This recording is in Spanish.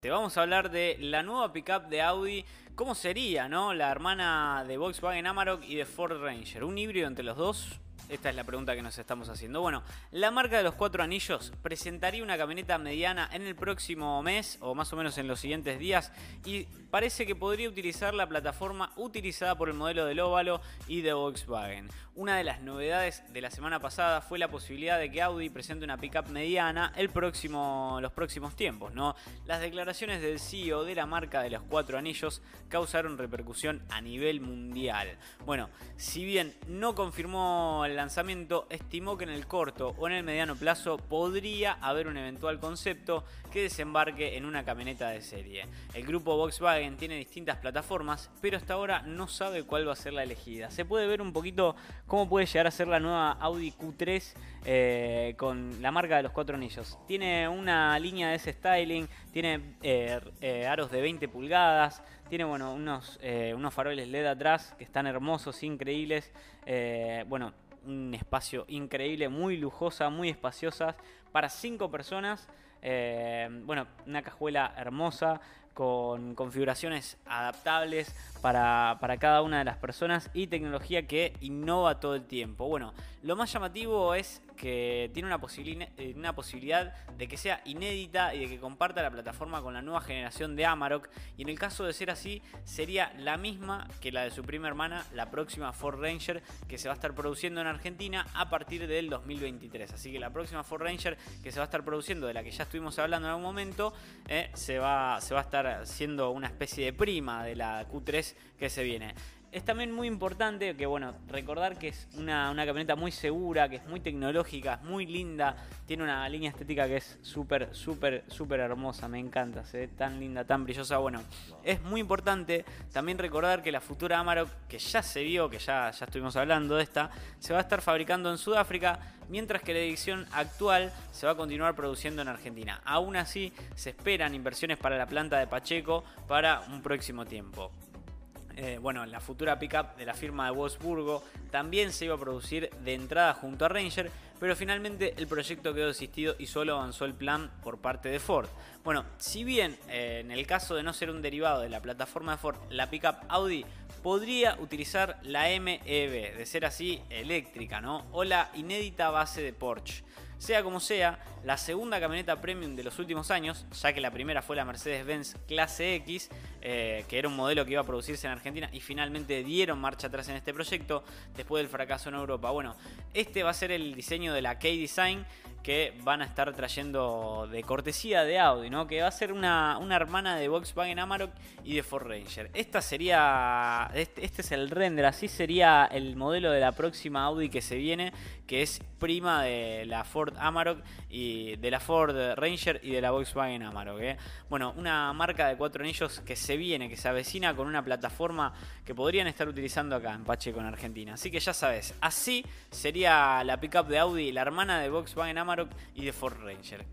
Te vamos a hablar de la nueva pickup de Audi, cómo sería, ¿no? La hermana de Volkswagen Amarok y de Ford Ranger, un híbrido entre los dos. Esta es la pregunta que nos estamos haciendo. Bueno, la marca de los cuatro anillos presentaría una camioneta mediana en el próximo mes o más o menos en los siguientes días y parece que podría utilizar la plataforma utilizada por el modelo del óvalo y de Volkswagen. Una de las novedades de la semana pasada fue la posibilidad de que Audi presente una pickup mediana el próximo, los próximos tiempos. ¿no? Las declaraciones del CEO de la marca de los cuatro anillos causaron repercusión a nivel mundial. Bueno, si bien no confirmó lanzamiento, estimó que en el corto o en el mediano plazo podría haber un eventual concepto que desembarque en una camioneta de serie. El grupo Volkswagen tiene distintas plataformas, pero hasta ahora no sabe cuál va a ser la elegida. Se puede ver un poquito cómo puede llegar a ser la nueva Audi Q3 eh, con la marca de los cuatro anillos. Tiene una línea de ese styling, tiene eh, eh, aros de 20 pulgadas, tiene bueno, unos, unos faroles LED atrás que están hermosos, increíbles. bueno, un espacio increíble, muy lujosa, muy espaciosa, para cinco personas. Eh, bueno, una cajuela hermosa con configuraciones adaptables para, cada una de las personas y tecnología que innova todo el tiempo. Bueno, lo más llamativo es que tiene una, eh, una posibilidad de que sea inédita y de que comparta la plataforma con la nueva generación de Amarok y en el caso de ser así sería la misma que la de su prima hermana, la próxima Ford Ranger que se va a estar produciendo en Argentina a partir del 2023. Así que la próxima Ford Ranger que se va a estar produciendo, de la que ya estuvimos hablando en algún momento, eh, se, va, se va a estar siendo una especie de prima de la Q3 que se viene. Es también muy importante que, bueno, recordar que es una, camioneta muy segura, que es muy tecnológica, es muy linda, tiene una línea estética que es súper, súper, súper hermosa, me encanta, se ve tan linda, tan brillosa. Bueno, es muy importante también recordar que la futura Amarok, que ya se vio, que ya, ya estuvimos hablando de esta, se va a estar fabricando en Sudáfrica, mientras que la edición actual se va a continuar produciendo en Argentina. Aún así, se esperan inversiones para la planta de Pacheco para un próximo tiempo. Eh, bueno, la futura pickup de la firma de Wolfsburgo también se iba a producir de entrada junto a Ranger, pero finalmente el proyecto quedó desistido y solo avanzó el plan por parte de Ford. Bueno, si bien eh, en el caso de no ser un derivado de la plataforma de Ford, la pickup Audi podría utilizar la MEB, de ser así eléctrica, ¿no? O la inédita base de Porsche. Sea como sea, la segunda camioneta premium de los últimos años, ya que la primera fue la Mercedes-Benz Clase X, eh, que era un modelo que iba a producirse en Argentina y finalmente dieron marcha atrás en este proyecto después del fracaso en Europa. Bueno, este va a ser el diseño de la K-Design que van a estar trayendo de cortesía de Audi, ¿no? Que va a ser una, una hermana de Volkswagen Amarok y de Ford Ranger. Esta sería, este, este, es el render, así sería el modelo de la próxima Audi que se viene, que es prima de la Ford Amarok y de la Ford Ranger y de la Volkswagen Amarok. ¿eh? Bueno, una marca de cuatro anillos que se viene, que se avecina con una plataforma que podrían estar utilizando acá en Pacheco, en Argentina. Así que ya sabes, así sería la pickup de Audi, la hermana de Volkswagen Y de Ford Ranger.